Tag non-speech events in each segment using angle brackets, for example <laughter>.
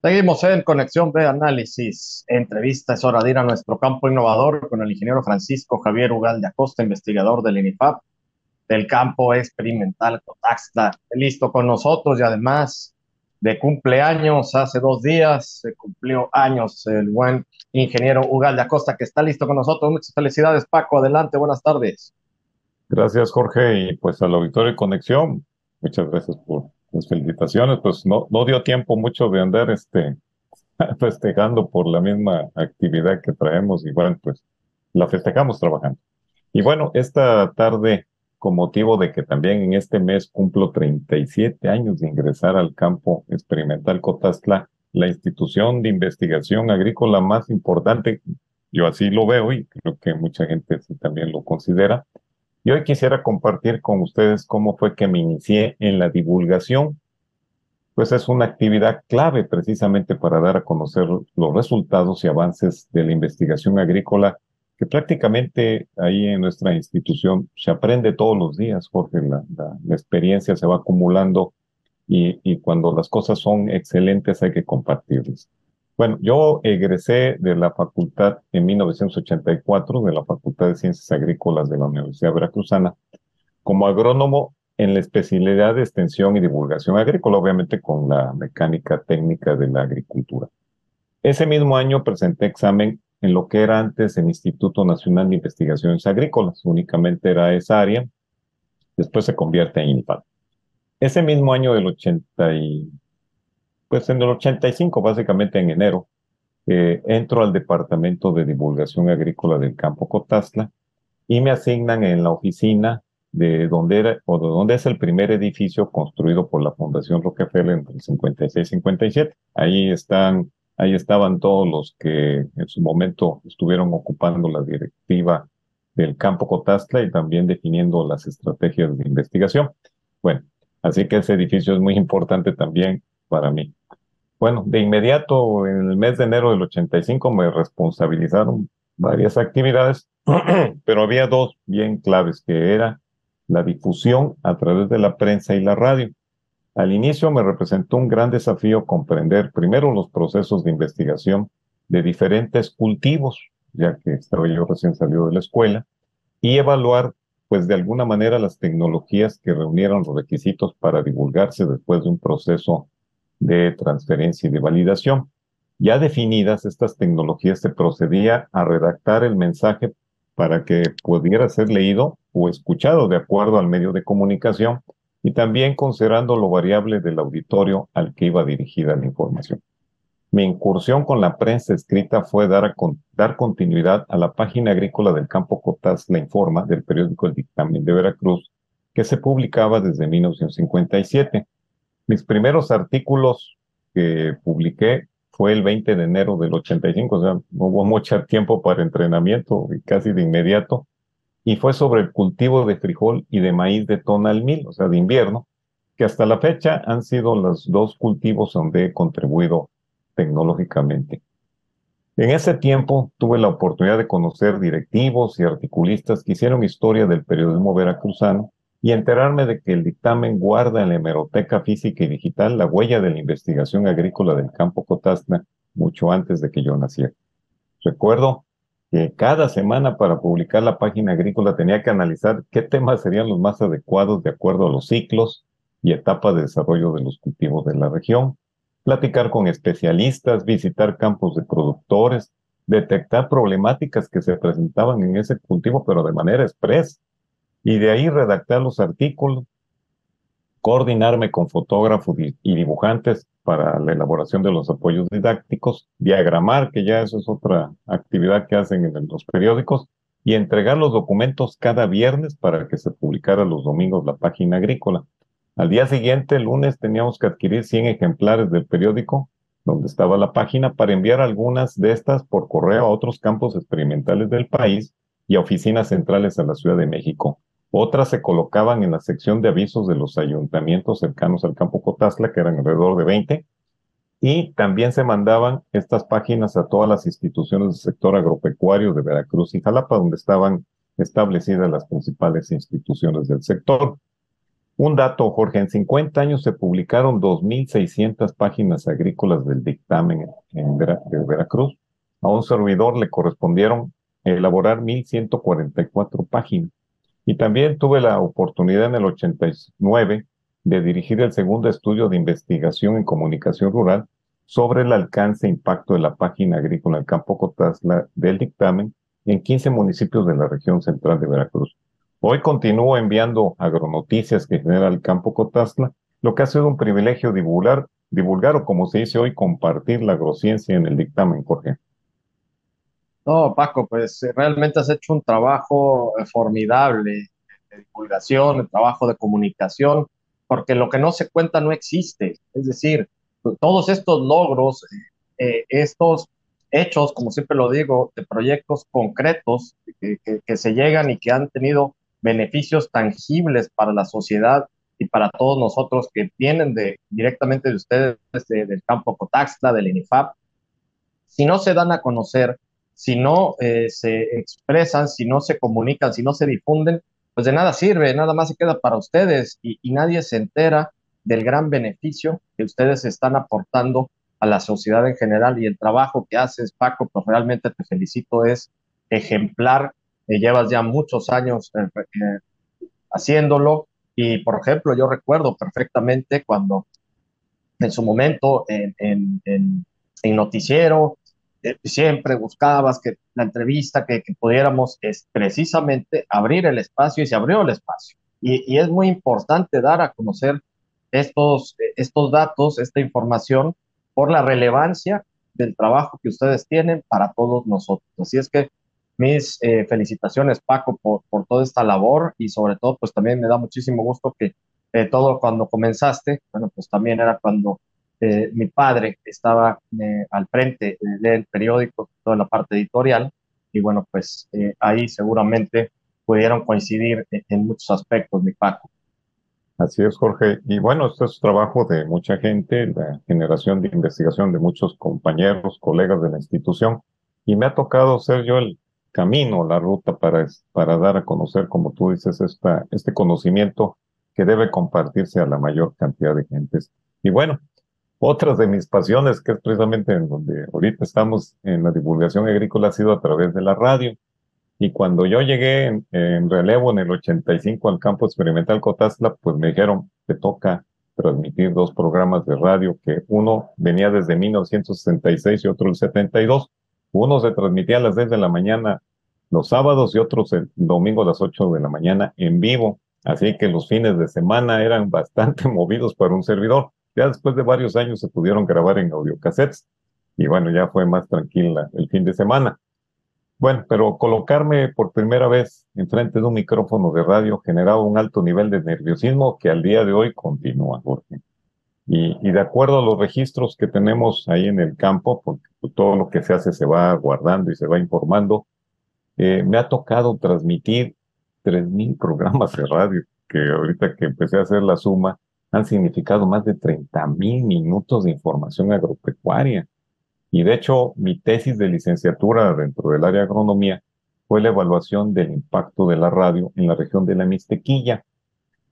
Seguimos en Conexión de Análisis. Entrevista es hora de ir a nuestro campo innovador con el ingeniero Francisco Javier Ugal de Acosta, investigador del INIFAP, del campo experimental Cotaxla. Listo con nosotros y además de cumpleaños, hace dos días se cumplió años el buen ingeniero Ugal de Acosta que está listo con nosotros. Muchas felicidades, Paco. Adelante, buenas tardes. Gracias, Jorge, y pues a la auditorio de Conexión, muchas gracias por las felicitaciones. Pues no, no dio tiempo mucho de andar este, <laughs> festejando por la misma actividad que traemos y bueno, pues la festejamos trabajando. Y bueno, esta tarde, con motivo de que también en este mes cumplo 37 años de ingresar al campo experimental Cotazla, la institución de investigación agrícola más importante, yo así lo veo y creo que mucha gente también lo considera, y hoy quisiera compartir con ustedes cómo fue que me inicié en la divulgación. Pues es una actividad clave precisamente para dar a conocer los resultados y avances de la investigación agrícola que prácticamente ahí en nuestra institución se aprende todos los días, Jorge, la, experiencia se va acumulando y, cuando las cosas son excelentes hay que compartirlas. Bueno, yo egresé de la facultad en 1984, de la Facultad de Ciencias Agrícolas de la Universidad Veracruzana, como agrónomo en la especialidad de extensión y divulgación agrícola, obviamente con la mecánica técnica de la agricultura. Ese mismo año presenté examen en lo que era antes el Instituto Nacional de Investigaciones Agrícolas, únicamente era esa área, después se convierte en INPAD. Ese mismo año del 80 pues en el 85, básicamente en enero, eh, entro al Departamento de Divulgación Agrícola del Campo Cotazla y me asignan en la oficina de donde era o de donde es el primer edificio construido por la Fundación Rockefeller entre el 56 y 57. Ahí están, ahí estaban todos los que en su momento estuvieron ocupando la directiva del campo Cotazla y también definiendo las estrategias de investigación. Bueno, así que ese edificio es muy importante también para mí. Bueno, de inmediato, en el mes de enero del 85 me responsabilizaron varias actividades, <clears throat> pero había dos bien claves, que era la difusión a través de la prensa y la radio. Al inicio me representó un gran desafío comprender primero los procesos de investigación de diferentes cultivos, ya que estaba yo recién salido de la escuela, y evaluar, pues de alguna manera, las tecnologías que reunieran los requisitos para divulgarse después de un proceso de transferencia y de validación. Ya definidas estas tecnologías, se procedía a redactar el mensaje para que pudiera ser leído o escuchado de acuerdo al medio de comunicación y también considerando lo variable del auditorio al que iba dirigida la información. Mi incursión con la prensa escrita fue dar, dar continuidad a la página agrícola del campo Cotas La Informa del periódico El Dictamen de Veracruz, que se publicaba desde 1957 mis primeros artículos que publiqué fue el 20 de enero del 85, o sea, no hubo mucho tiempo para entrenamiento y casi de inmediato. Y fue sobre el cultivo de frijol y de maíz de tonal mil, o sea, de invierno, que hasta la fecha han sido los dos cultivos donde he contribuido tecnológicamente. En ese tiempo tuve la oportunidad de conocer directivos y articulistas que hicieron historia del periodismo veracruzano y enterarme de que el dictamen guarda en la hemeroteca física y digital la huella de la investigación agrícola del campo Cotazna mucho antes de que yo naciera. Recuerdo que cada semana para publicar la página agrícola tenía que analizar qué temas serían los más adecuados de acuerdo a los ciclos y etapas de desarrollo de los cultivos de la región, platicar con especialistas, visitar campos de productores, detectar problemáticas que se presentaban en ese cultivo, pero de manera expresa y de ahí redactar los artículos, coordinarme con fotógrafos y dibujantes para la elaboración de los apoyos didácticos, diagramar, que ya eso es otra actividad que hacen en los periódicos, y entregar los documentos cada viernes para que se publicara los domingos la página agrícola. Al día siguiente, el lunes, teníamos que adquirir 100 ejemplares del periódico donde estaba la página para enviar algunas de estas por correo a otros campos experimentales del país y a oficinas centrales a la Ciudad de México. Otras se colocaban en la sección de avisos de los ayuntamientos cercanos al campo Cotazla, que eran alrededor de 20, y también se mandaban estas páginas a todas las instituciones del sector agropecuario de Veracruz y Jalapa, donde estaban establecidas las principales instituciones del sector. Un dato, Jorge, en 50 años se publicaron 2.600 páginas agrícolas del dictamen en de Veracruz. A un servidor le correspondieron elaborar 1.144 páginas. Y también tuve la oportunidad en el 89 de dirigir el segundo estudio de investigación en comunicación rural sobre el alcance e impacto de la página agrícola del campo Cotazla del dictamen en 15 municipios de la región central de Veracruz. Hoy continúo enviando agronoticias que genera el campo Cotazla, lo que ha sido un privilegio divulgar, divulgar o como se dice hoy, compartir la agrociencia en el dictamen, Jorge. No, Paco, pues eh, realmente has hecho un trabajo eh, formidable de divulgación, de trabajo de comunicación, porque lo que no se cuenta no existe. Es decir, todos estos logros, eh, estos hechos, como siempre lo digo, de proyectos concretos que, se llegan y que han tenido beneficios tangibles para la sociedad y para todos nosotros que vienen de, directamente de ustedes, del campo Cotaxla, del INIFAP, si no se dan a conocer, si no eh, se expresan, si no se comunican, si no se difunden, pues de nada sirve, nada más se queda para ustedes y, nadie se entera del gran beneficio que ustedes están aportando a la sociedad en general y el trabajo que haces, Paco, pues realmente te felicito, es ejemplar, eh, llevas ya muchos años eh, haciéndolo y, por ejemplo, yo recuerdo perfectamente cuando en su momento en, en, en noticiero siempre buscabas que la entrevista, que, pudiéramos es precisamente abrir el espacio y se abrió el espacio. Y, es muy importante dar a conocer estos, estos datos, esta información, por la relevancia del trabajo que ustedes tienen para todos nosotros. Así es que mis eh, felicitaciones, Paco, por, por, toda esta labor y sobre todo, pues también me da muchísimo gusto que eh, todo cuando comenzaste, bueno, pues también era cuando eh, mi padre estaba eh, al frente del periódico, toda la parte editorial, y bueno, pues eh, ahí seguramente pudieron coincidir en, muchos aspectos, mi Paco. Así es, Jorge. Y bueno, esto es trabajo de mucha gente, la generación de investigación de muchos compañeros, colegas de la institución, y me ha tocado ser yo el camino, la ruta para, para dar a conocer, como tú dices, esta, este conocimiento que debe compartirse a la mayor cantidad de gentes. Y bueno, otras de mis pasiones, que es precisamente en donde ahorita estamos en la divulgación agrícola, ha sido a través de la radio. Y cuando yo llegué en, relevo en el 85 al campo experimental Cotazla, pues me dijeron, te toca transmitir dos programas de radio, que uno venía desde 1966 y otro el 72. Uno se transmitía a las 10 de la mañana los sábados y otros el domingo a las 8 de la mañana en vivo. Así que los fines de semana eran bastante <laughs> movidos para un servidor. Ya después de varios años se pudieron grabar en audiocassettes y bueno, ya fue más tranquila el fin de semana. Bueno, pero colocarme por primera vez enfrente de un micrófono de radio generaba un alto nivel de nerviosismo que al día de hoy continúa, Jorge. Y, y de acuerdo a los registros que tenemos ahí en el campo, porque todo lo que se hace se va guardando y se va informando, eh, me ha tocado transmitir 3.000 programas de radio, que ahorita que empecé a hacer la suma, han significado más de 30 mil minutos de información agropecuaria. Y de hecho, mi tesis de licenciatura dentro del área de agronomía fue la evaluación del impacto de la radio en la región de la Mixtequilla.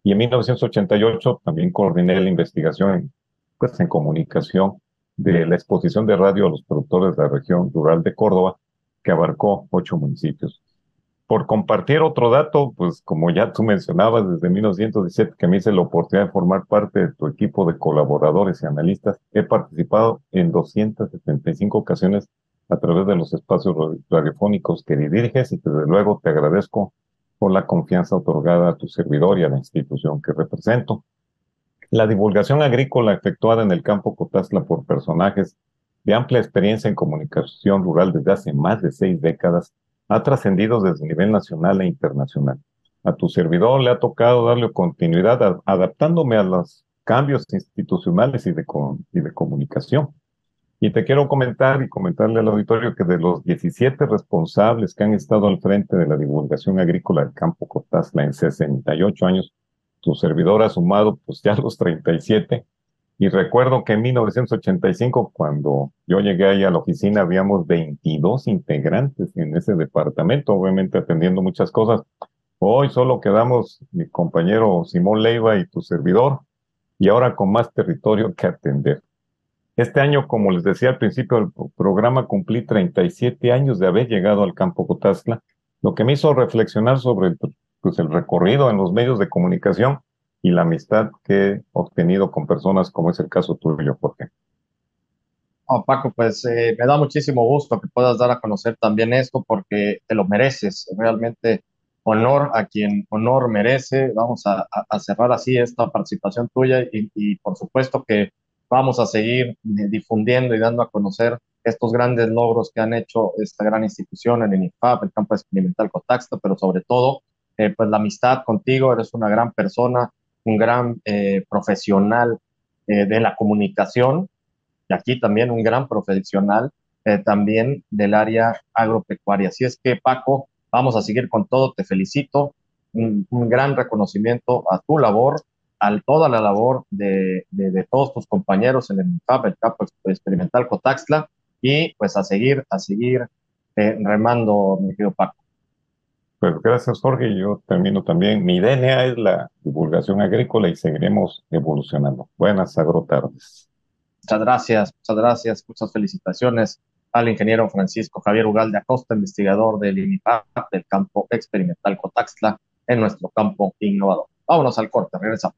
Y en 1988 también coordiné la investigación pues, en comunicación de la exposición de radio a los productores de la región rural de Córdoba, que abarcó ocho municipios por compartir otro dato, pues como ya tú mencionabas, desde 1917 que me hice la oportunidad de formar parte de tu equipo de colaboradores y analistas, he participado en 275 ocasiones a través de los espacios radiofónicos que diriges y desde luego te agradezco por la confianza otorgada a tu servidor y a la institución que represento. La divulgación agrícola efectuada en el campo Cotazla por personajes de amplia experiencia en comunicación rural desde hace más de seis décadas ha trascendido desde el nivel nacional e internacional. A tu servidor le ha tocado darle continuidad adaptándome a los cambios institucionales y de, comunicación. Y te quiero comentar y comentarle al auditorio que de los 17 responsables que han estado al frente de la divulgación agrícola del campo Cotazla en 68 años, tu servidor ha sumado pues ya los 37 y recuerdo que en 1985, cuando yo llegué ahí a la oficina, habíamos 22 integrantes en ese departamento, obviamente atendiendo muchas cosas. Hoy solo quedamos mi compañero Simón Leiva y tu servidor, y ahora con más territorio que atender. Este año, como les decía al principio del programa, cumplí 37 años de haber llegado al campo Cotazla, lo que me hizo reflexionar sobre el, pues, el recorrido en los medios de comunicación y la amistad que he obtenido con personas como es el caso tuyo, Jorge. Oh, Paco, pues eh, me da muchísimo gusto que puedas dar a conocer también esto porque te lo mereces. Realmente honor a quien honor merece. Vamos a, cerrar así esta participación tuya y, y, por supuesto que vamos a seguir eh, difundiendo y dando a conocer estos grandes logros que han hecho esta gran institución, el INIFAP, el campo experimental Cotaxta, pero sobre todo, eh, pues la amistad contigo, eres una gran persona, un gran eh, profesional de la comunicación y aquí también un gran profesional también del área agropecuaria. Así es que, Paco, vamos a seguir con todo, te felicito, un, gran reconocimiento a tu labor, a toda la labor de, todos tus compañeros en el MIFAP, el Campo Experimental Cotaxla, y pues a seguir, a seguir eh, remando, mi querido Paco. Pues gracias, Jorge. Yo termino también. Mi DNA es la divulgación agrícola y seguiremos evolucionando. Buenas agrotardes. Muchas gracias, muchas gracias, muchas felicitaciones al ingeniero Francisco Javier Ugalde Acosta, investigador del INIFAP del campo experimental Cotaxla en nuestro campo innovador. Vámonos al corte, regresamos.